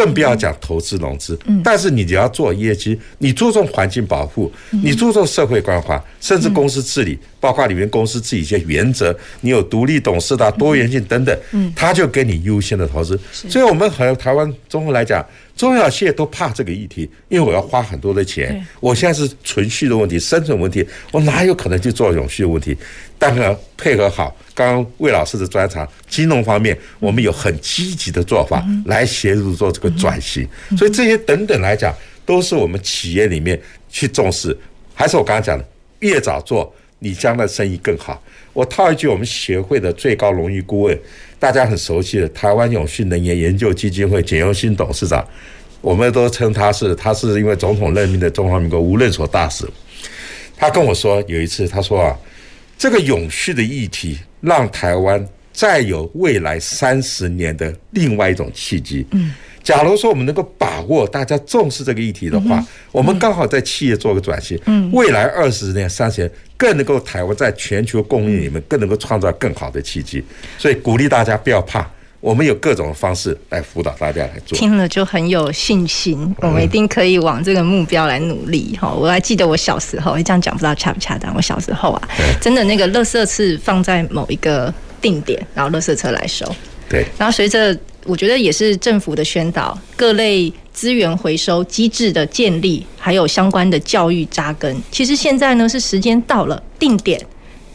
更不要讲投资融资，但是你只要做业绩，你注重环境保护，你注重社会关怀，甚至公司治理，包括里面公司自己一些原则，你有独立董事的多元性等等，他就给你优先的投资。所以，我们和台湾综合来讲。中小企业都怕这个议题，因为我要花很多的钱。我现在是存续的问题、生存问题，我哪有可能去做永续的问题？但是配合好刚刚魏老师的专长，金融方面我们有很积极的做法来协助做这个转型。所以这些等等来讲，都是我们企业里面去重视。还是我刚刚讲的，越早做，你将来生意更好。我套一句我们协会的最高荣誉顾问。大家很熟悉的台湾永续能源研究基金会简又新董事长，我们都称他是，他是因为总统任命的中华民国无任所大使。他跟我说有一次，他说啊，这个永续的议题让台湾再有未来三十年的另外一种契机。嗯。假如说我们能够把握大家重视这个议题的话，嗯、我们刚好在企业做个转型，嗯，未来二十年、三十年更能够台湾在全球供应里面更能够创造更好的契机，所以鼓励大家不要怕，我们有各种方式来辅导大家来做。
听了就很有信心，我们一定可以往这个目标来努力哈。我还记得我小时候，这样讲不知道恰不恰当。我小时候啊，真的那个垃圾是放在某一个定点，然后垃圾车来收。
对，
然后随着。我觉得也是政府的宣导，各类资源回收机制的建立，还有相关的教育扎根。其实现在呢是时间到了定点，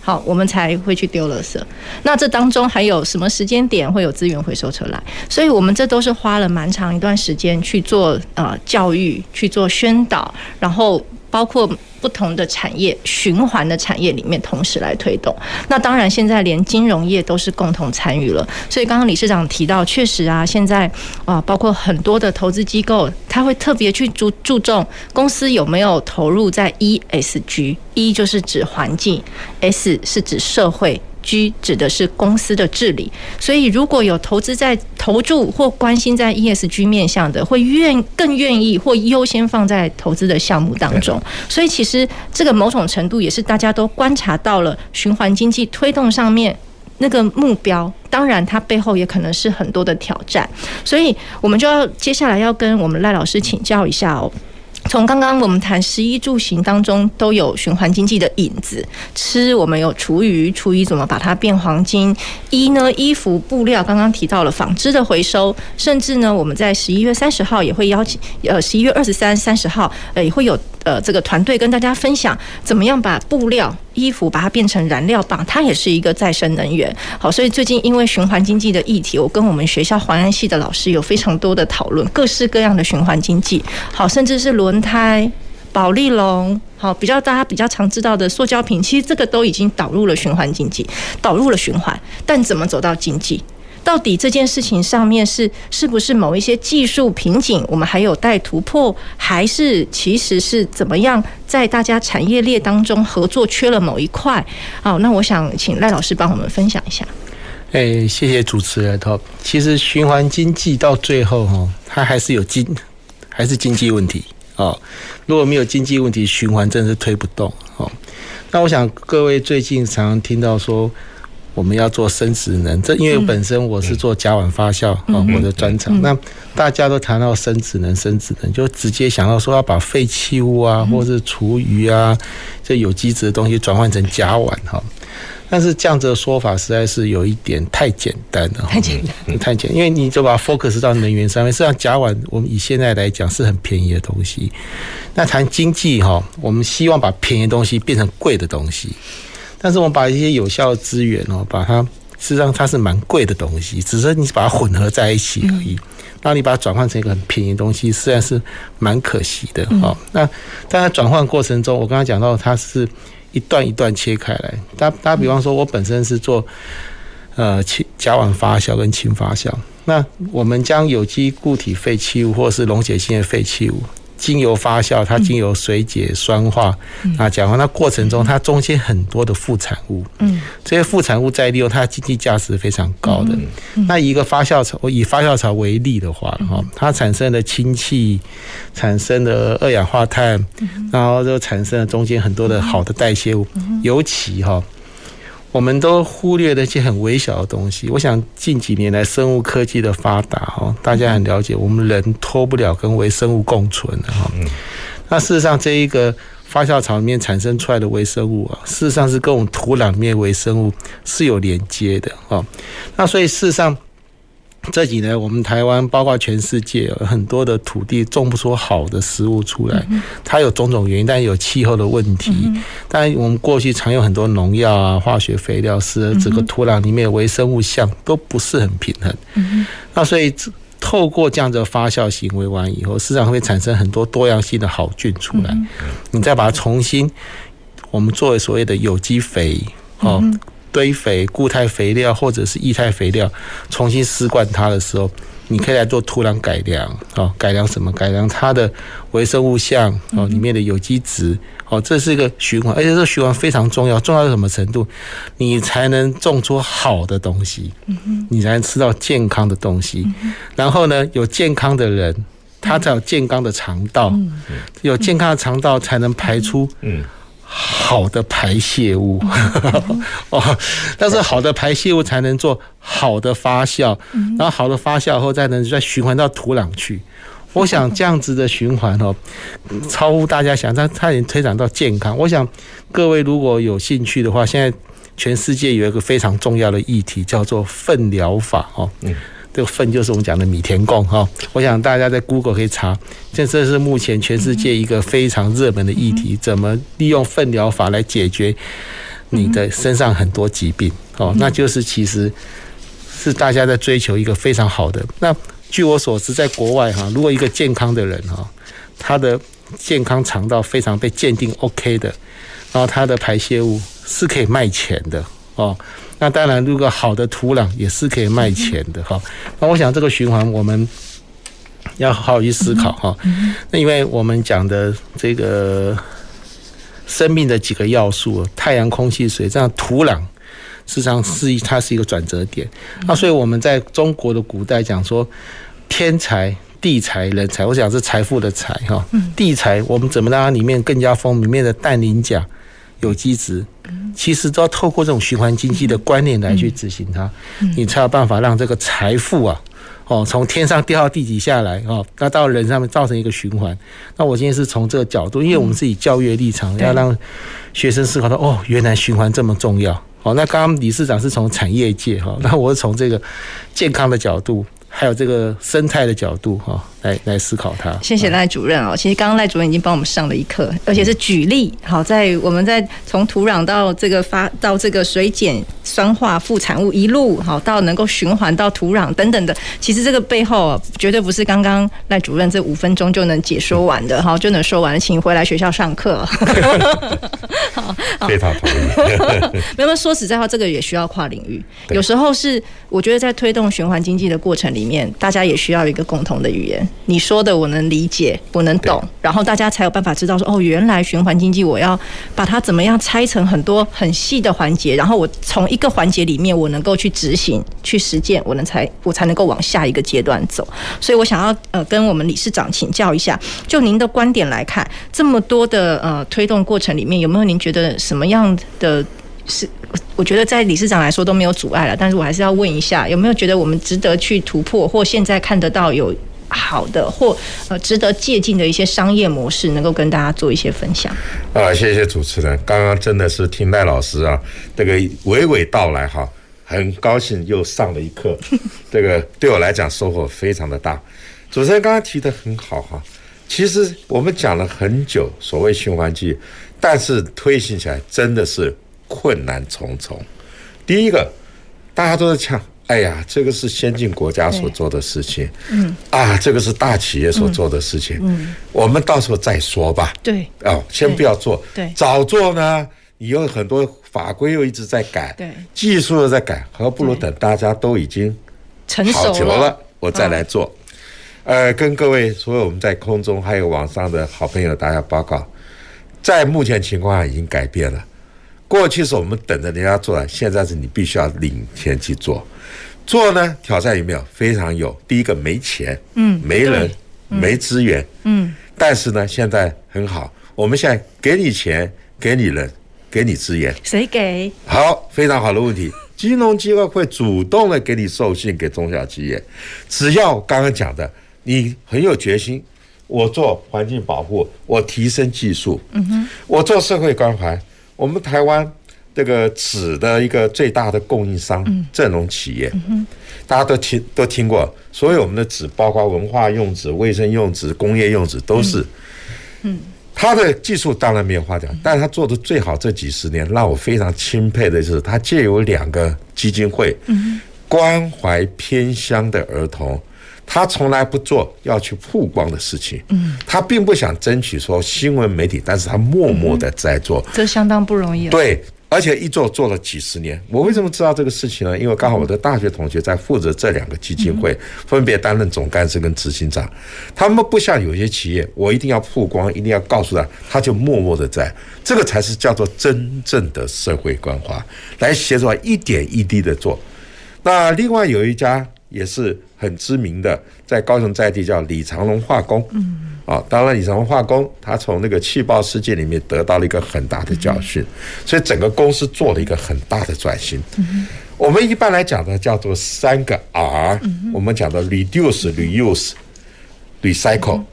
好，我们才会去丢垃圾。那这当中还有什么时间点会有资源回收车来？所以我们这都是花了蛮长一段时间去做呃教育，去做宣导，然后包括。不同的产业循环的产业里面同时来推动，那当然现在连金融业都是共同参与了。所以刚刚理事长提到，确实啊，现在啊，包括很多的投资机构，他会特别去注注重公司有没有投入在 ESG，E 就是指环境，S 是指社会。G 指的是公司的治理，所以如果有投资在投注或关心在 ESG 面向的，会愿更愿意或优先放在投资的项目当中。所以其实这个某种程度也是大家都观察到了循环经济推动上面那个目标，当然它背后也可能是很多的挑战。所以我们就要接下来要跟我们赖老师请教一下哦。从刚刚我们谈十一住行当中都有循环经济的影子，吃我们有厨余，厨余怎么把它变黄金？衣呢，衣服布料刚刚提到了纺织的回收，甚至呢我们在十一月三十号也会邀请，呃十一月二十三、三十号呃也会有呃这个团队跟大家分享怎么样把布料。衣服把它变成燃料棒，它也是一个再生能源。好，所以最近因为循环经济的议题，我跟我们学校环安系的老师有非常多的讨论，各式各样的循环经济。好，甚至是轮胎、保丽龙，好，比较大家比较常知道的塑胶瓶，其实这个都已经导入了循环经济，导入了循环。但怎么走到经济？到底这件事情上面是是不是某一些技术瓶颈，我们还有待突破，还是其实是怎么样在大家产业链当中合作缺了某一块？好，那我想请赖老师帮我们分享一下。
哎，谢谢主持人。其实循环经济到最后哈，它还是有经，还是经济问题啊。如果没有经济问题，循环真的是推不动哦。那我想各位最近常听到说。我们要做生质能，这因为本身我是做甲烷发酵啊，我的专长。那大家都谈到生质能，生质能就直接想到说要把废弃物啊，或是厨余啊，这有机质的东西转换成甲烷哈。但是这样子的说法实在是有一点太简单了，
太简单，
太简单，因为你就把 focus 到能源上面。实际上，甲烷我们以现在来讲是很便宜的东西。那谈经济哈，我们希望把便宜的东西变成贵的东西。但是我们把一些有效的资源哦，把它事实上它是蛮贵的东西，只是你把它混合在一起而已。那你把它转换成一个很便宜的东西，实在是蛮可惜的哈。那但在转换过程中，我刚才讲到它是一段一段切开来。打打比方说，我本身是做呃氢甲烷发酵跟氢发酵，那我们将有机固体废弃物或是溶解性的废弃物。经由发酵，它经由水解、酸化，啊，讲完那过程中，它中间很多的副产物，嗯，这些副产物再利用，它的经济价值非常高的。那一个发酵槽，我以发酵槽为例的话，哈，它产生的氢气，产生的二氧化碳，然后就产生了中间很多的好的代谢物，尤其哈。我们都忽略了一些很微小的东西。我想近几年来生物科技的发达，哈，大家很了解，我们人脱不了跟微生物共存的哈。那事实上，这一个发酵槽里面产生出来的微生物啊，事实上是跟我们土壤里面微生物是有连接的哈。那所以事实上。这几年，我们台湾包括全世界，有很多的土地种不出好的食物出来，它有种种原因，但有气候的问题。但我们过去常用很多农药啊、化学肥料，使得整个土壤里面的微生物相都不是很平衡。那所以透过这样的发酵行为完以后，市场会产生很多多样性的好菌出来。你再把它重新，我们作为所谓的有机肥，哦。堆肥、固态肥料或者是液态肥料，重新施灌它的时候，你可以来做土壤改良啊，改良什么？改良它的微生物相哦，里面的有机质哦，这是一个循环，而且这个循环非常重要，重要到什么程度？你才能种出好的东西，你才能吃到健康的东西。然后呢，有健康的人，他才有健康的肠道，有健康的肠道才能排出嗯。好的排泄物 哦，但是好的排泄物才能做好的发酵，然后好的发酵后再能再循环到土壤去。我想这样子的循环哦，超乎大家想象，它已经推展到健康。我想各位如果有兴趣的话，现在全世界有一个非常重要的议题叫做粪疗法哦。这个粪就是我们讲的米田共哈，我想大家在 Google 可以查，这这是目前全世界一个非常热门的议题，怎么利用粪疗法来解决你的身上很多疾病哦，那就是其实是大家在追求一个非常好的。那据我所知，在国外哈，如果一个健康的人哈，他的健康肠道非常被鉴定 OK 的，然后他的排泄物是可以卖钱的哦。那当然，如果好的土壤也是可以卖钱的哈。那我想这个循环我们要好好去思考哈。那因为我们讲的这个生命的几个要素，太阳、空气、水，这样土壤实际上是它是一个转折点。那所以我们在中国的古代讲说，天财、地财、人财，我想是财富的财哈。地财我们怎么让它里面更加丰，里面的氮磷钾。有机质，其实都要透过这种循环经济的观念来去执行它，你才有办法让这个财富啊，哦，从天上掉到地底下来哦，那到人上面造成一个循环。那我今天是从这个角度，因为我们自己教育的立场，要让学生思考到哦，原来循环这么重要。哦，那刚刚理事长是从产业界哈，那我是从这个健康的角度。还有这个生态的角度哈，来来思考它。
谢谢赖主任哦。其实刚刚赖主任已经帮我们上了一课，而且是举例。好，在我们在从土壤到这个发到这个水碱酸化副产物一路好到能够循环到土壤等等的，其实这个背后绝对不是刚刚赖主任这五分钟就能解说完的哈，就能说完，请回来学校上课。
好，非常同意。
没有说实在话，这个也需要跨领域。有时候是我觉得在推动循环经济的过程里面。面大家也需要一个共同的语言，你说的我能理解，我能懂，然后大家才有办法知道说哦，原来循环经济我要把它怎么样拆成很多很细的环节，然后我从一个环节里面我能够去执行、去实践，我能才我才能够往下一个阶段走。所以我想要呃跟我们理事长请教一下，就您的观点来看，这么多的呃推动过程里面，有没有您觉得什么样的？是，我觉得在理事长来说都没有阻碍了，但是我还是要问一下，有没有觉得我们值得去突破，或现在看得到有好的或呃值得借鉴的一些商业模式，能够跟大家做一些分享？
啊，谢谢主持人，刚刚真的是听赖老师啊，这个娓娓道来哈，很高兴又上了一课，这个对我来讲收获非常的大。主持人刚刚提的很好哈，其实我们讲了很久所谓循环经济，但是推行起来真的是。困难重重。第一个，大家都在讲，哎呀，这个是先进国家所做的事情，嗯，啊，这个是大企业所做的事情，嗯，我们到时候再说吧。对，哦，先不要做，对，早做呢，你有很多法规又一直在改，对，技术又在改，何不如等大家都已经成熟了，我再来做。呃，跟各位所有我们在空中还有网上的好朋友大家报告，在目前情况下已经改变了。过去是我们等着人家做，现在是你必须要领先去做。做呢，挑战有没有？非常有。第一个没钱，嗯，没人，嗯、没资源，嗯。但是呢，现在很好，我们现在给你钱，给你人，给你资源。
谁给？
好，非常好的问题。金融机构会主动的给你授信给中小企业，只要刚刚讲的，你很有决心，我做环境保护，我提升技术，嗯哼，我做社会关怀。我们台湾这个纸的一个最大的供应商，正隆企业，大家都听都听过，所有我们的纸，包括文化用纸、卫生用纸、工业用纸，都是。嗯，他的技术当然没有话讲，但是他做的最好这几十年，让我非常钦佩的是，他借由两个基金会，关怀偏乡的儿童。他从来不做要去曝光的事情，嗯，他并不想争取说新闻媒体，但是他默默的在做，
嗯、这相当不容易。
对，而且一做做了几十年。我为什么知道这个事情呢？因为刚好我的大学同学在负责这两个基金会，分别担任总干事跟执行长。他们不像有些企业，我一定要曝光，一定要告诉他，他就默默的在，这个才是叫做真正的社会关怀，来协助一点一滴的做。那另外有一家。也是很知名的，在高雄在地叫李长龙化工。嗯，啊，当然李长龙化工，他从那个气爆事件里面得到了一个很大的教训，所以整个公司做了一个很大的转型。嗯，我们一般来讲呢，叫做三个 R，我们讲的 Reduce、Reuse、Recycle。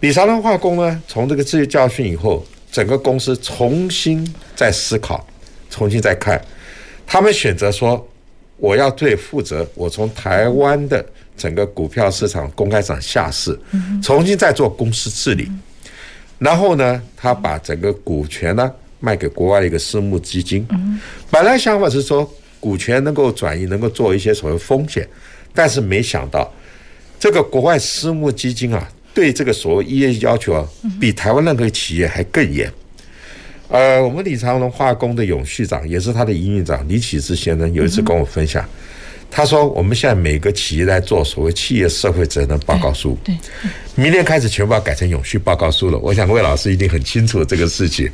李长龙化工呢，从这个这些教训以后，整个公司重新在思考，重新再看，他们选择说。我要对负责，我从台湾的整个股票市场公开场下市，重新再做公司治理，然后呢，他把整个股权呢卖给国外的一个私募基金。本来想法是说股权能够转移，能够做一些所谓风险，但是没想到这个国外私募基金啊，对这个所谓 ESG 要求啊，比台湾任何企业还更严。呃，我们李长龙化工的永续长也是他的营运长李启智先生，有一次跟我分享，他说我们现在每个企业在做所谓企业社会责任报告书，对，明天开始全部要改成永续报告书了。我想魏老师一定很清楚这个事情。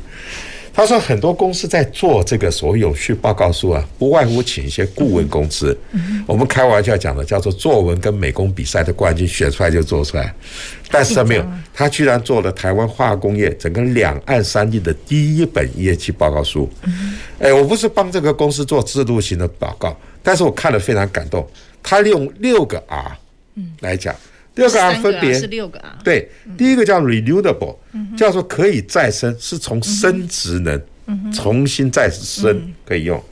他说很多公司在做这个所谓永续报告书啊，不外乎请一些顾问公司。我们开玩笑讲的叫做作文跟美工比赛的冠军选出来就做出来，但是他没有，他居然做了台湾化工业整个两岸三地的第一本业绩报告书。哎，我不是帮这个公司做制度型的报告，但是我看了非常感动。他利用六个 R 来讲。六个啊分别
是六个啊
对，第一个叫 renewable，叫做可以再生，是从生职能重新再生可以用。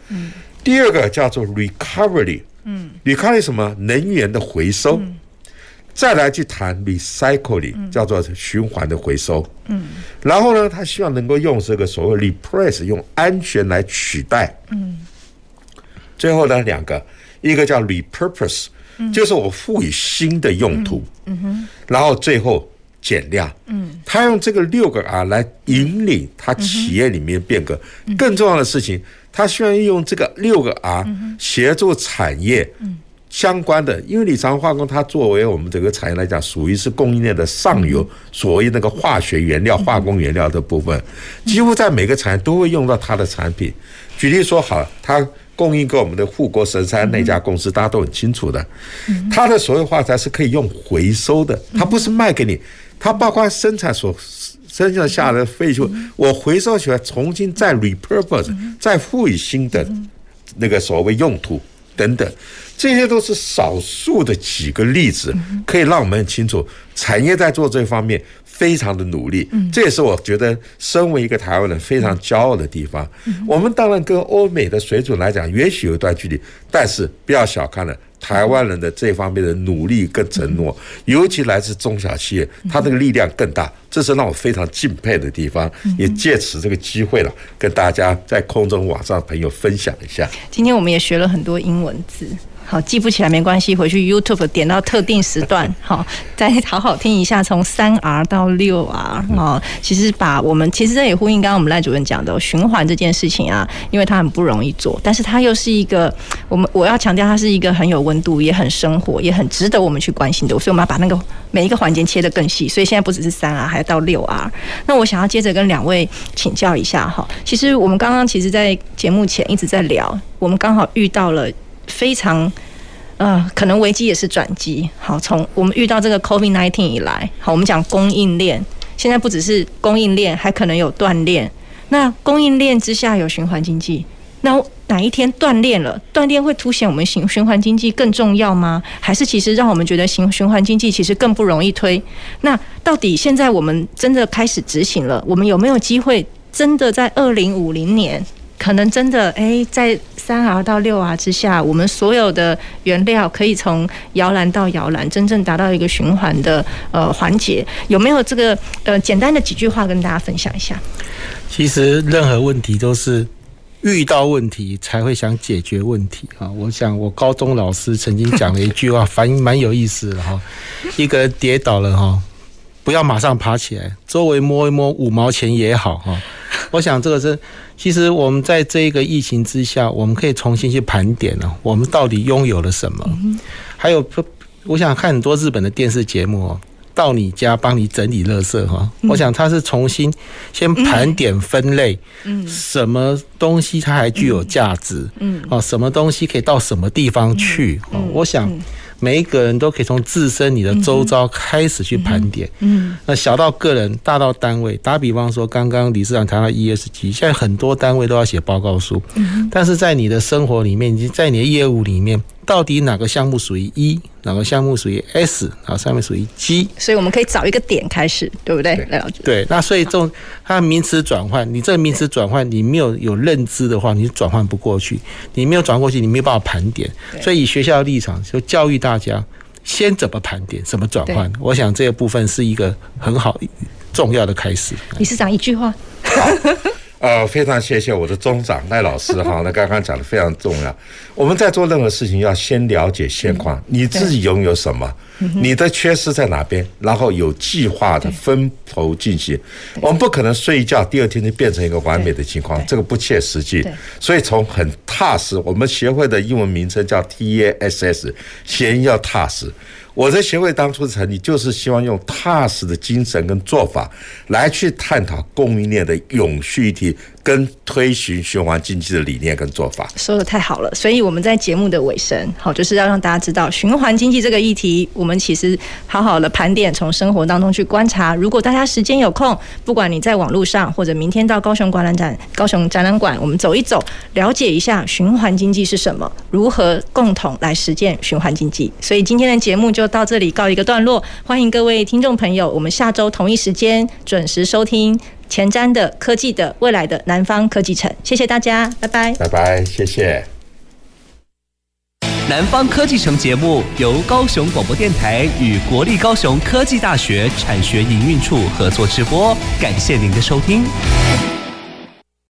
第二个叫做 recovery，recovery 什么？能源的回收。再来去谈 recycling，叫做循环的回收。然后呢，他希望能够用这个所谓 replace，用安全来取代。最后呢，两个，一个叫 repurpose。就是我赋予新的用途，然后最后减量。他用这个六个 R 来引领他企业里面变革。更重要的事情，他希望用这个六个 R 协助产业相关的。因为李长化工，它作为我们整个产业来讲，属于是供应链的上游，所谓那个化学原料、化工原料的部分，几乎在每个产业都会用到它的产品。举例说，好，它。供应给我们的护国神山那家公司，大家都很清楚的。它的所有化材是可以用回收的，它不是卖给你，它包括生产所生产下来的废旧，我回收起来重新再 repurpose，再赋予新的那个所谓用途等等，这些都是少数的几个例子，可以让我们很清楚产业在做这方面。非常的努力，这也是我觉得身为一个台湾人非常骄傲的地方。我们当然跟欧美的水准来讲，也许有一段距离，但是不要小看了台湾人的这方面的努力跟承诺，尤其来自中小企业，他这个力量更大，这是让我非常敬佩的地方。也借此这个机会了，跟大家在空中网上的朋友分享一下。
今天我们也学了很多英文字。好，记不起来没关系，回去 YouTube 点到特定时段，好，再好好听一下，从三 R 到六 R 哦。其实把我们其实这也呼应刚刚我们赖主任讲的循环这件事情啊，因为它很不容易做，但是它又是一个我们我要强调它是一个很有温度，也很生活，也很值得我们去关心的。所以我们要把那个每一个环节切得更细。所以现在不只是三 R，还要到六 R。那我想要接着跟两位请教一下哈，其实我们刚刚其实，在节目前一直在聊，我们刚好遇到了非常呃，可能危机也是转机。好，从我们遇到这个 COVID-19 以来，好，我们讲供应链，现在不只是供应链，还可能有断链。那供应链之下有循环经济，那哪一天断链了，断链会凸显我们循循环经济更重要吗？还是其实让我们觉得循循环经济其实更不容易推？那到底现在我们真的开始执行了，我们有没有机会真的在二零五零年？可能真的诶，在三 R 到六 R 之下，我们所有的原料可以从摇篮到摇篮，真正达到一个循环的呃环节。有没有这个呃简单的几句话跟大家分享一下？
其实任何问题都是遇到问题才会想解决问题啊！我想我高中老师曾经讲了一句话，反应蛮有意思的哈。一个人跌倒了哈，不要马上爬起来，周围摸一摸五毛钱也好哈。我想这个是，其实我们在这一个疫情之下，我们可以重新去盘点呢，我们到底拥有了什么？还有，我想看很多日本的电视节目哦，到你家帮你整理垃圾哈。我想他是重新先盘点分类，嗯，什么东西它还具有价值，嗯，哦，什么东西可以到什么地方去？哦，我想。每一个人都可以从自身你的周遭开始去盘点，嗯，那小到个人，大到单位。打比方说，刚刚理事长谈到 ESG，现在很多单位都要写报告书，嗯，但是在你的生活里面，以及在你的业务里面。到底哪个项目属于 E，哪个项目属于 S，然后上面属于 G，
所以我们可以找一个点开始，对不对？对，
对，那所以这种它的名词转换，你这个名词转换，你没有有认知的话，你转换不过去，你没有转过去，你没有办法盘点。所以以学校的立场，就教育大家先怎么盘点，怎么转换。我想这个部分是一个很好重要的开始。
理事长一句话。
呃，非常谢谢我的中长赖老师哈，那刚刚讲的非常重要。我们在做任何事情，要先了解现况，你自己拥有什么，你的缺失在哪边，然后有计划的分头进行。我们不可能睡一觉，第二天就变成一个完美的情况，这个不切实际。所以从很踏实，我们协会的英文名称叫 TASS，先要踏实。我的协会当初成立，就是希望用踏实的精神跟做法，来去探讨供应链的永续体。跟推行循环经济的理念跟做法，
说得太好了。所以我们在节目的尾声，好，就是要让大家知道循环经济这个议题，我们其实好好的盘点，从生活当中去观察。如果大家时间有空，不管你在网络上，或者明天到高雄展览展、高雄展览馆，我们走一走，了解一下循环经济是什么，如何共同来实践循环经济。所以今天的节目就到这里告一个段落，欢迎各位听众朋友，我们下周同一时间准时收听。前瞻的科技的未来的南方科技城，谢谢大家，拜拜，
拜拜，谢谢。
南方科技城节目由高雄广播电台与国立高雄科技大学产学营运处合作直播，感谢您的收听。